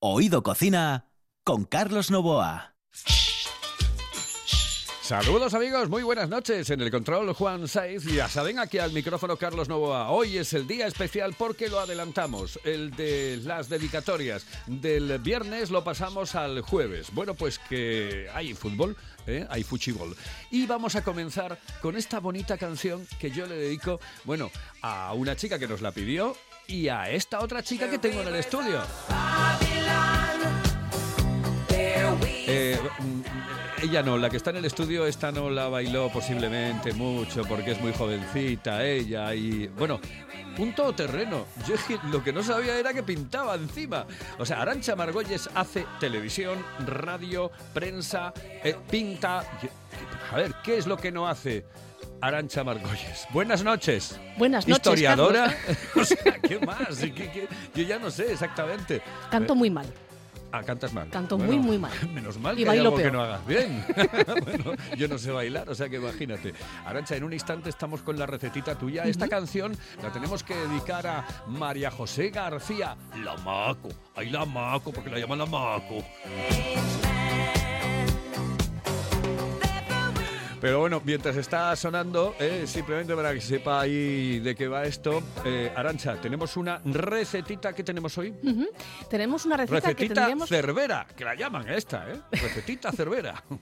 Oído Cocina con Carlos Novoa. Saludos amigos, muy buenas noches. En el control Juan Saiz ya saben aquí al micrófono Carlos Novoa. Hoy es el día especial porque lo adelantamos, el de las dedicatorias. Del viernes lo pasamos al jueves. Bueno, pues que hay fútbol, ¿eh? hay fuchibol. Y vamos a comenzar con esta bonita canción que yo le dedico, bueno, a una chica que nos la pidió y a esta otra chica que tengo en el estudio. Eh, mm, ella no, la que está en el estudio, esta no la bailó posiblemente mucho porque es muy jovencita ella y bueno, un todoterreno. Yo lo que no sabía era que pintaba encima. O sea, Arancha Margolles hace televisión, radio, prensa, eh, pinta. A ver, ¿qué es lo que no hace? Arancha Margolles. Buenas noches. Buenas noches. Historiadora. o sea, ¿qué más? Yo ya no sé exactamente. Canto muy mal. Ah, cantas mal. Canto muy, muy mal. Menos mal y que hay algo peor. que no hagas bien. bueno, yo no sé bailar, o sea que imagínate. Arancha, en un instante estamos con la recetita tuya. Esta canción la tenemos que dedicar a María José García, la Maco. Ay, la Maco, porque la llaman la Maco. Pero bueno, mientras está sonando, eh, simplemente para que sepa ahí de qué va esto, eh, Arancha, tenemos una recetita que tenemos hoy. Tenemos una receta que Recetita tendríamos... cervera, que la llaman esta, ¿eh? Recetita cervera.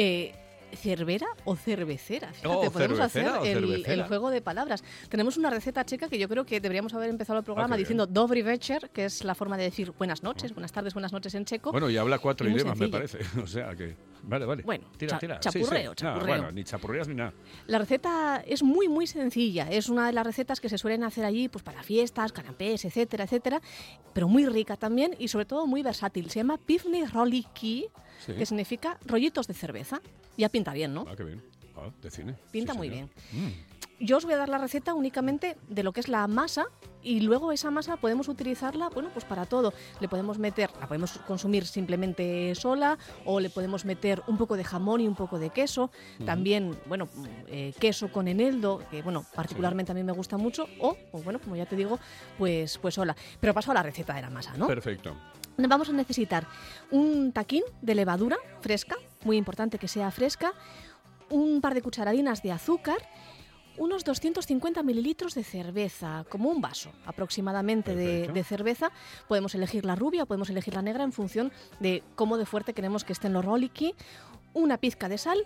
Eh, ¿Cervera o cervecera? Fíjate, Oh, podemos hacer cervecera el, juego de palabras. Tenemos una receta checa que yo creo que deberíamos haber empezado el programa Ah, qué diciendo večer, que es la forma de decir buenas noches, buenas tardes, buenas noches en checo. Bueno, y habla cuatro Y idiomas, me parece. O sea que. Vale, vale. Bueno, tira, tira. chapurreo, No, chapurreo. bueno, ni chapurreas ni nada. La receta es muy, muy sencilla. Es una de las recetas que se suelen hacer allí pues, para fiestas, canapés, etcétera, etcétera. Pero muy rica también y sobre todo muy versátil. Se llama pivni roliki, Sí. que significa rollitos de cerveza. Ya pinta bien, ¿no? Ah, qué bien. Ah, de cine. Pinta Sí, muy señor. bien. Mm. Yo os voy a dar la receta únicamente de lo que es la masa y luego esa masa podemos utilizarla, bueno, pues para todo. Le podemos meter, la podemos consumir simplemente sola o le podemos meter un poco de jamón y un poco de queso. También, bueno, mm, eh, queso con eneldo, que bueno, particularmente a mí me gusta mucho. O, o, bueno, como ya te digo, pues, pues sola. Pero paso a la receta de la masa, ¿no? Perfecto. Vamos a necesitar un taquín de levadura fresca, muy importante que sea fresca, un par de cucharadinas de azúcar, unos 250 mililitros de cerveza, como un vaso aproximadamente de, cerveza. Podemos elegir la rubia o podemos elegir la negra en función de cómo de fuerte queremos que estén los roliki, una pizca de sal,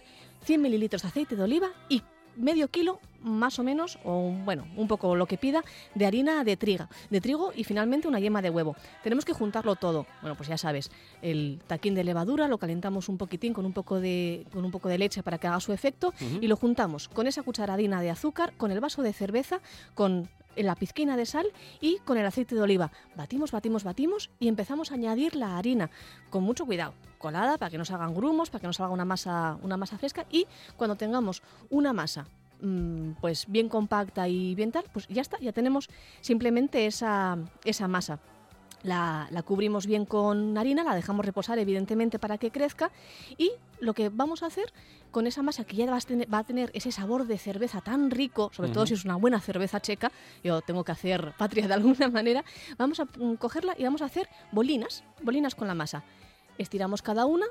100 mililitros de aceite de oliva y medio kilo más o menos, o bueno, un poco lo que pida, de harina de trigo, de trigo y finalmente una yema de huevo. Tenemos que juntarlo todo. Bueno, pues ya sabes, el taquín de levadura lo calentamos un poquitín con un poco de, con un poco de leche para que haga su efecto y lo juntamos con esa cucharadina de azúcar, con el vaso de cerveza, con la pizquina de sal y con el aceite de oliva. Batimos, batimos, batimos y empezamos a añadir la harina con mucho cuidado, colada para que no se hagan grumos, para que no salga una masa, una masa fresca y cuando tengamos una masa mm, pues bien compacta y bien tal, pues ya está, ya tenemos simplemente esa, esa masa. La, la cubrimos bien con harina, la dejamos reposar evidentemente para que crezca y lo que vamos a hacer con esa masa que ya va a tener, va a tener ese sabor de cerveza tan rico, sobre todo si es una buena cerveza checa, yo tengo que hacer patria de alguna manera, vamos a mm, cogerla y vamos a hacer bolinas, bolinas con la masa. Estiramos cada una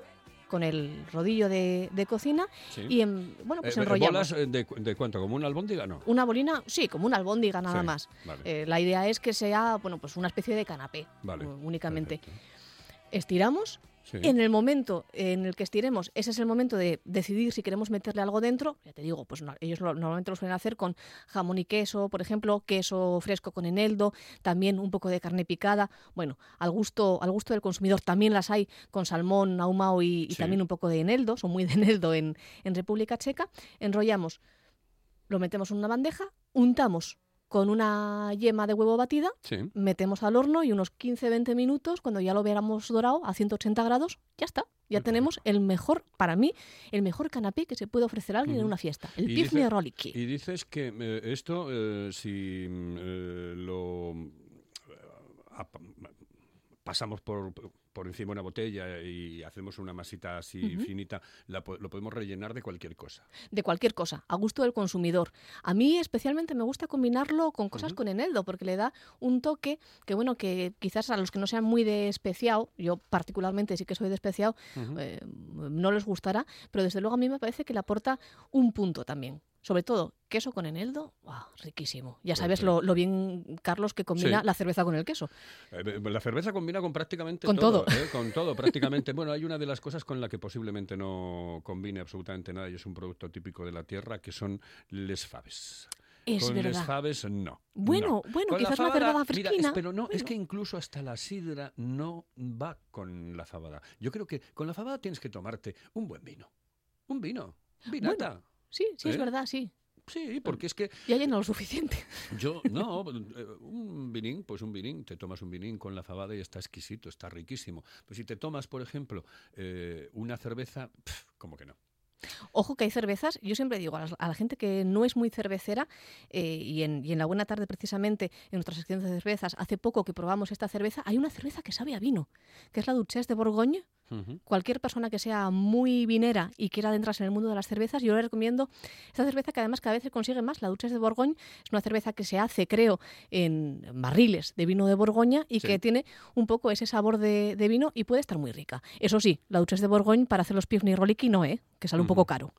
con el rodillo de, de cocina Sí. y en- bueno, pues Eh, enrollamos. ¿Bolas eh, de, de cuánto? ¿Como una albóndiga? No. Una bolina, sí, como una albóndiga nada Sí, más. vale. Eh, la idea es que sea, bueno, pues una especie de canapé, Vale. únicamente. perfecto. Estiramos. Sí. En el momento en el que estiremos, ese es el momento de decidir si queremos meterle algo dentro. Ya te digo, pues no- ellos lo- normalmente lo suelen hacer con jamón y queso, por ejemplo, queso fresco con eneldo, también un poco de carne picada. Bueno, al gusto, al gusto del consumidor también las hay con salmón, ahumado y, y Sí. también un poco de eneldo, son muy de eneldo en, en República Checa. Enrollamos, lo metemos en una bandeja, untamos con una yema de huevo batida, Sí. metemos al horno y unos 15-20 minutos, cuando ya lo veamos dorado a 180 grados, ya está. Ya Perfecto. tenemos el mejor, para mí, el mejor canapé que se puede ofrecer a alguien en una fiesta. El pifne roliki. Y dices que eh, esto, eh, si mm, eh, lo pasamos por, por encima de una botella y hacemos una masita así finita, la lo podemos rellenar de cualquier cosa. de cualquier cosa, a gusto del consumidor. A mí especialmente me gusta combinarlo con cosas con eneldo, porque le da un toque que, bueno, que quizás a los que no sean muy de especiado, yo particularmente sí que soy de especiado, eh, no les gustará, pero desde luego a mí me parece que le aporta un punto también. Sobre todo, queso con eneldo, ¡guau! riquísimo. Ya Pues sabes lo, lo bien, Carlos, que combina Sí. la cerveza con el queso. Eh, La cerveza combina con prácticamente Con todo. todo. ¿eh? Con todo, prácticamente. Bueno, hay una de las cosas con la que posiblemente no combine absolutamente nada y es un producto típico de la tierra, que son les faves. Es con les verdad. faves, no. Bueno, no. bueno, Con la quizás una fabada, cerveza mira, es- fresquina. pero no, es que incluso hasta la sidra no va con la fabada. Yo creo que con la fabada tienes que tomarte un buen vino. Un vino. Vinata. Sí, sí, es ¿eh? verdad, sí. Sí, porque es que Ya lleno lo suficiente. yo, no, eh, un vinín, pues un vinín, te tomas un vinín con la fabada y está exquisito, está riquísimo. Pero si te tomas, por ejemplo, eh, una cerveza, como que no. Ojo que hay cervezas, yo siempre digo a, la gente que no es muy cervecera, eh, y, en, y en la buena tarde precisamente, en nuestra sección de cervezas, hace poco que probamos esta cerveza, hay una cerveza que sabe a vino, que es la Duchesse de Borgoña. Cualquier persona que sea muy vinera y quiera adentrarse en el mundo de las cervezas, yo le recomiendo esta cerveza que además cada vez se consigue más. La Duchesse de Borgoña es una cerveza que se hace, creo, en barriles de vino de Borgoña y Sí. que tiene un poco ese sabor de, de vino y puede estar muy rica. Eso sí, la Duchesse de Borgoña para hacer los Pivni Roliki no, ¿eh? que sale un poco caro.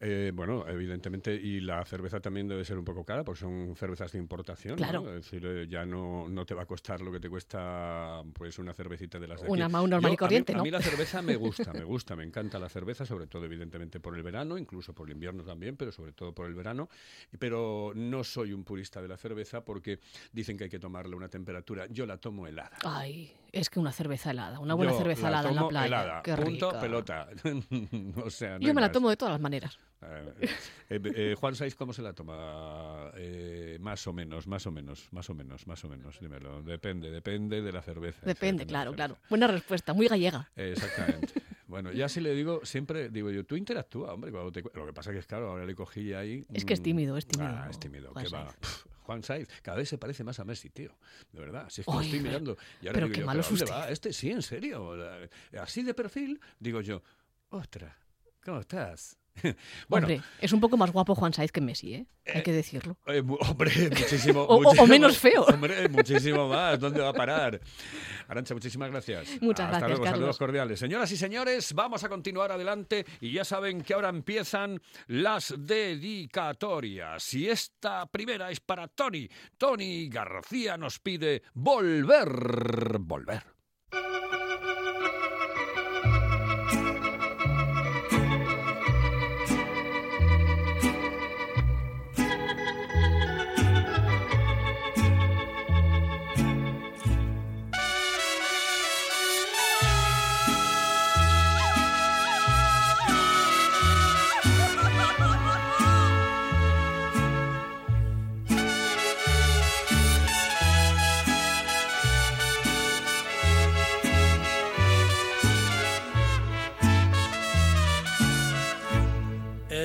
Eh, bueno, evidentemente, y la cerveza también debe ser un poco cara, porque son cervezas de importación. ¿no? Claro. Es decir, eh, ya no, no te va a costar lo que te cuesta pues una cervecita de las de aquí. Una Mau normal Yo, y corriente, a mí, ¿no? A mí la cerveza me gusta, me gusta, me encanta la cerveza, sobre todo evidentemente por el verano, incluso por el invierno también, pero sobre todo por el verano. Pero no soy un purista de la cerveza porque dicen que hay que tomarle una temperatura. Yo la tomo helada. Ay, es que una cerveza helada, una buena Yo cerveza la helada en la playa. helada, Qué punto, rica. pelota. o sea, no Yo me la más. tomo de todas las maneras. Eh, eh, Juan Saiz, ¿cómo se la toma? Eh, más o menos, más o menos, más o menos, más o menos, dímelo. Depende, depende de la cerveza. Depende, claro, la claro. Buena respuesta, muy gallega. Exactamente. Bueno, ya si le digo, siempre digo yo, tú interactúa, hombre, cuando te Lo que pasa que es claro, ahora le cogí ahí... Es que es mm, tímido, es tímido, Ah, es tímido, Juan que va. Juan Saiz, cada vez se parece más a Messi, tío. De verdad, si es que lo estoy mirando. Y ahora pero digo qué yo, malo ¿pero dónde va? Este sí, en serio. Así de perfil, digo yo, ostras, ¿cómo estás? bueno, Hombre, es un poco más guapo Juan Saiz que Messi, ¿eh? Hay que decirlo. Eh, hombre, muchísimo, O- o- menos feo. Hombre, muchísimo más. ¿Dónde va a parar? Arancha, muchísimas gracias. Muchas Hasta gracias, luego, Carlos. saludos cordiales. Señoras y señores, vamos a continuar adelante y ya saben que ahora empiezan las dedicatorias. Y esta primera es para Tony. Tony García nos pide volver, volver.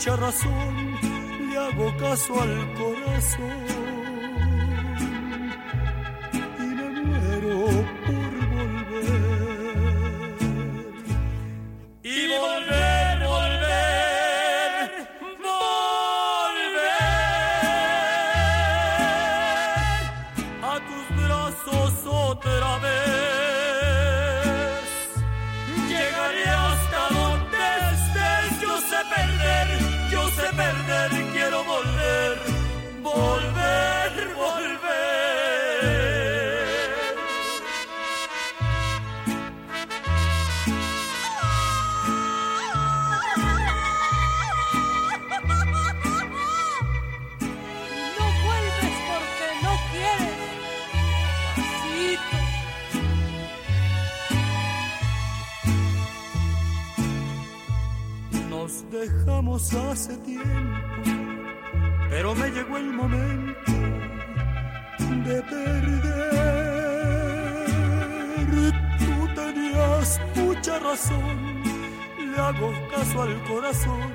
Mucha razón, le hago caso al corazón corazón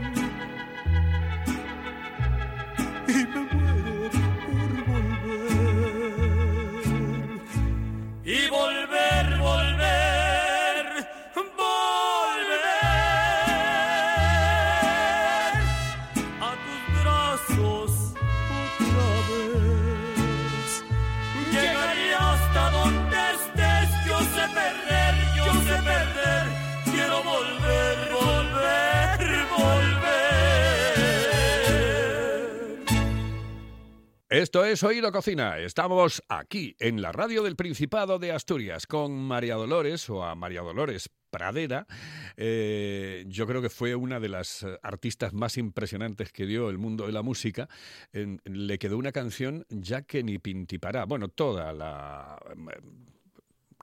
Esto es Oído Cocina. Estamos aquí en la radio del Principado de Asturias con María Dolores o a María Dolores Pradera. Eh, yo creo que fue una de las eh, artistas más impresionantes que dio el mundo de la música. Le quedó una canción ya que ni pintipará. Bueno, toda la em,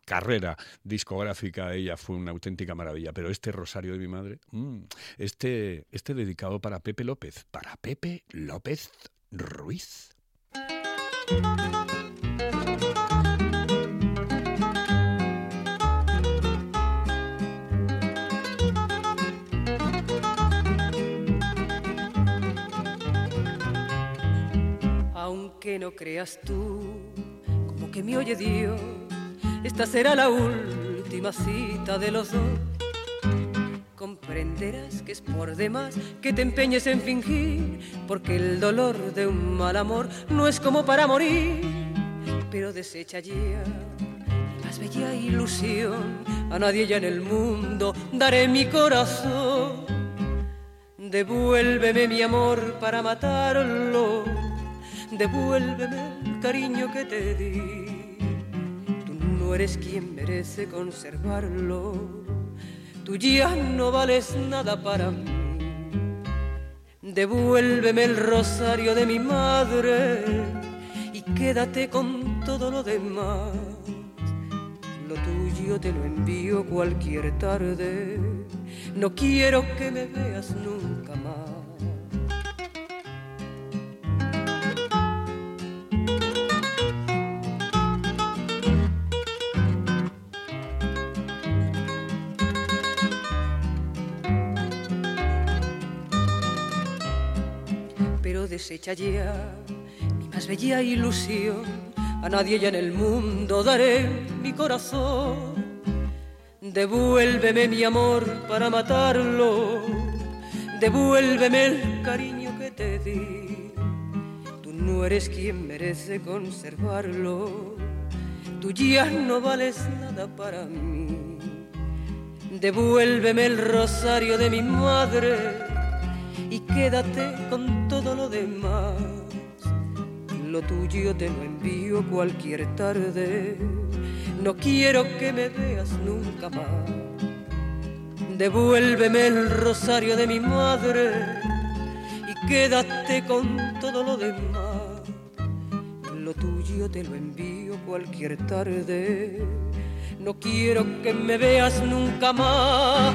carrera discográfica ella fue una auténtica maravilla, pero este Rosario de mi madre, mm, este, este dedicado para Pepe López, para Pepe López Ruiz. Aunque no creas tú, como que me oye Dios, esta será la última cita de los dos. Comprenderás que es por demás que te empeñes en fingir, porque el dolor de un mal amor no es como para morir. Pero desecha ya más bella ilusión, a nadie ya en el mundo daré mi corazón. Devuélveme mi amor para matarlo. Devuélveme el cariño que te di. Tú no eres quien merece conservarlo. Tú ya no vales nada para mí. Devuélveme el rosario de mi madre y quédate con todo lo demás. Lo tuyo te lo envío cualquier tarde. No quiero que me veas nunca más. Pero desecha ya mi más bella ilusión. A nadie ya en el mundo daré mi corazón. Devuélveme mi amor para matarlo. Devuélveme el cariño que te di. Tú no eres quien merece conservarlo. Tú ya no vales nada para mí. Devuélveme el rosario de mi madre quédate con todo lo demás. Lo tuyo te lo envío cualquier tarde. No quiero que me veas nunca más. Devuélveme el rosario de mi madre y quédate con todo lo demás. Lo tuyo te lo envío cualquier tarde. No quiero que me veas nunca más.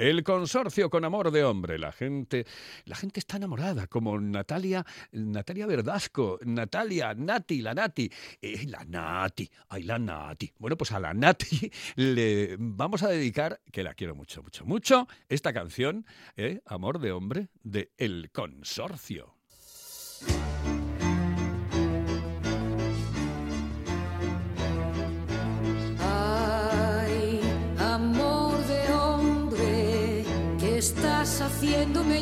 El consorcio con amor de hombre. La gente, la gente está enamorada, como Natalia, Natalia Verdasco, Natalia, Nati, la Nati, eh, la Nati, ay, la Nati. Bueno, pues a la Nati le vamos a dedicar, que la quiero mucho, mucho, mucho, esta canción, eh, Amor de hombre, de El Consorcio.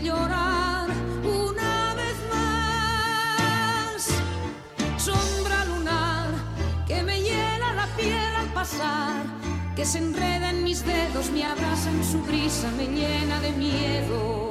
llorar una vez más. Sombra lunar que me llena la piel al pasar, que se enreda en mis dedos, me abraza en su brisa, me llena de miedo.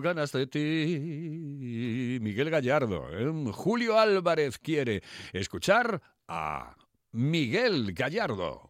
ganas de ti. Miguel Gallardo. ¿eh? Julio Álvarez quiere escuchar a Miguel Gallardo.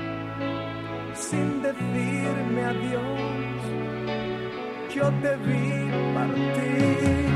sin decirme adiós, yo te vi partir.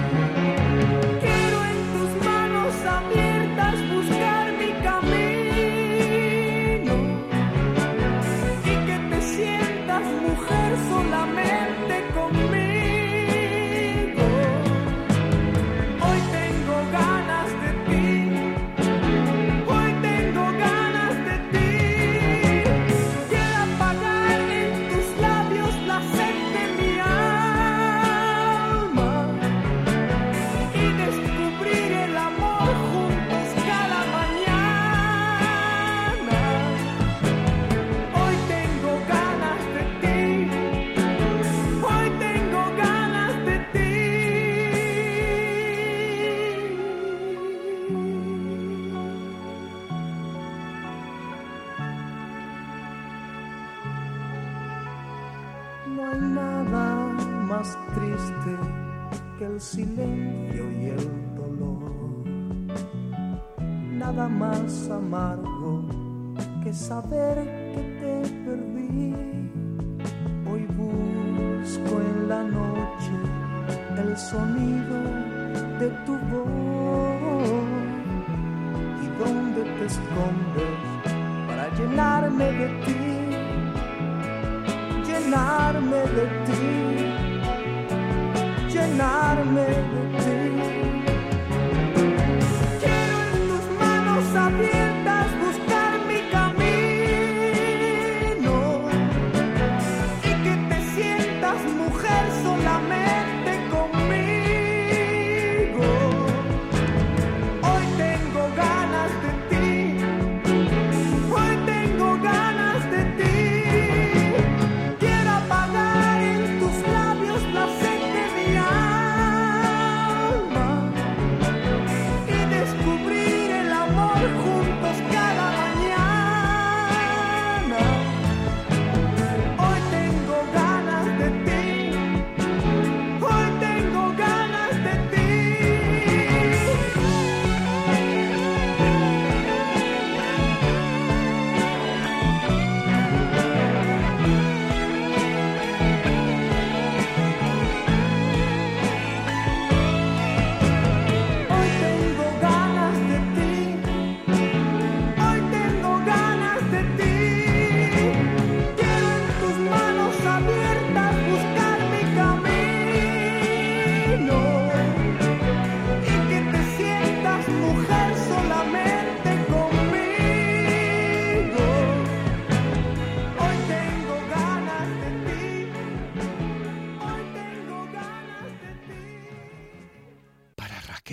nada más amargo que saber que te perdí. Hoy busco en la noche el sonido de tu voz y dónde te escondes para llenarme de ti, llenarme de ti, llenarme de ti.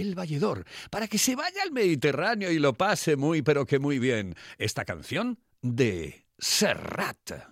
Raquel Valledor, para que se vaya al Mediterráneo y lo pase muy, pero que muy bien. Esta canción de Serrat.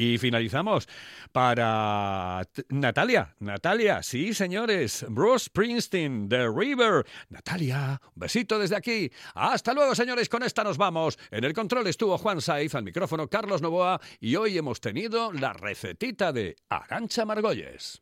Y finalizamos para Natalia. Natalia, sí, señores. Bruce Springsteen, The River. Natalia, un besito desde aquí. Hasta luego, señores. Con esta nos vamos. En el control estuvo Juan Saiz, al micrófono Carlos Novoa. Y hoy hemos tenido la recetita de Arancha Margolles.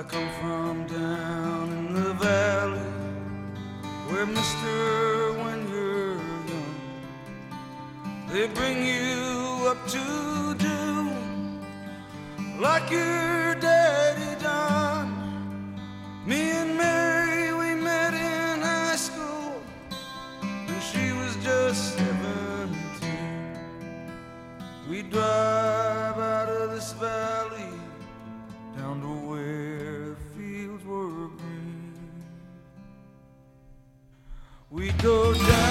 I come from down in the valley where, mister, when you're young, they bring you up to do like your We go down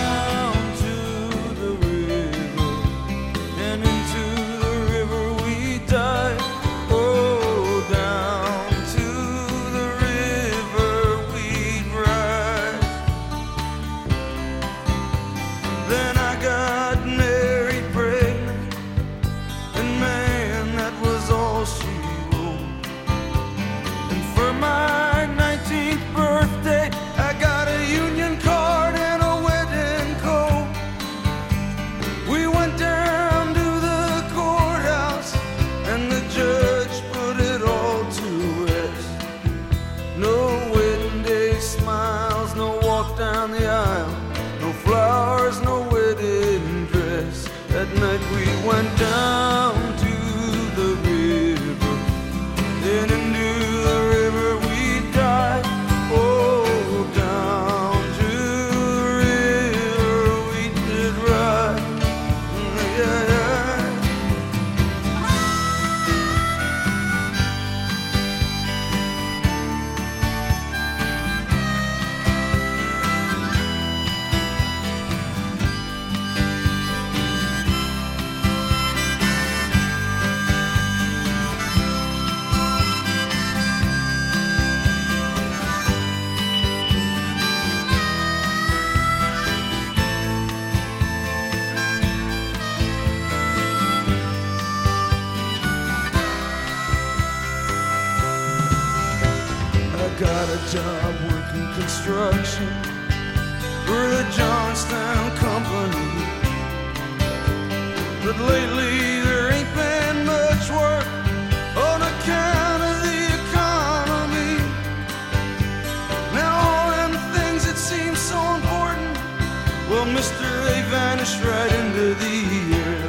right into the air.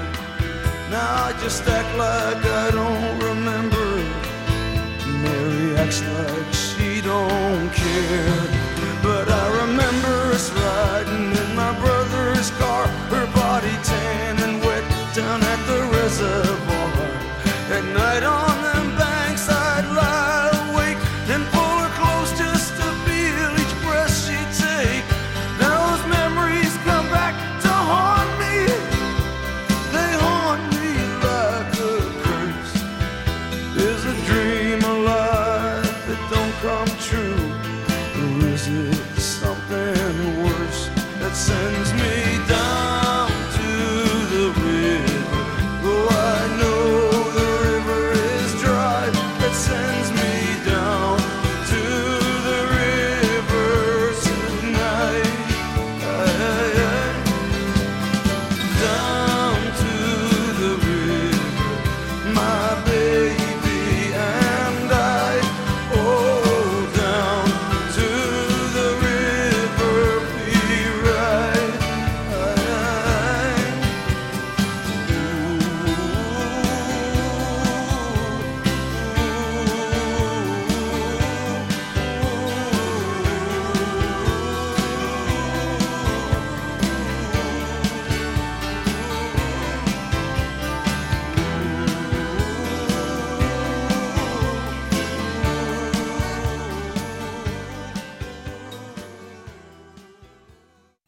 Now I just act like I don't remember. Mary acts like she don't care.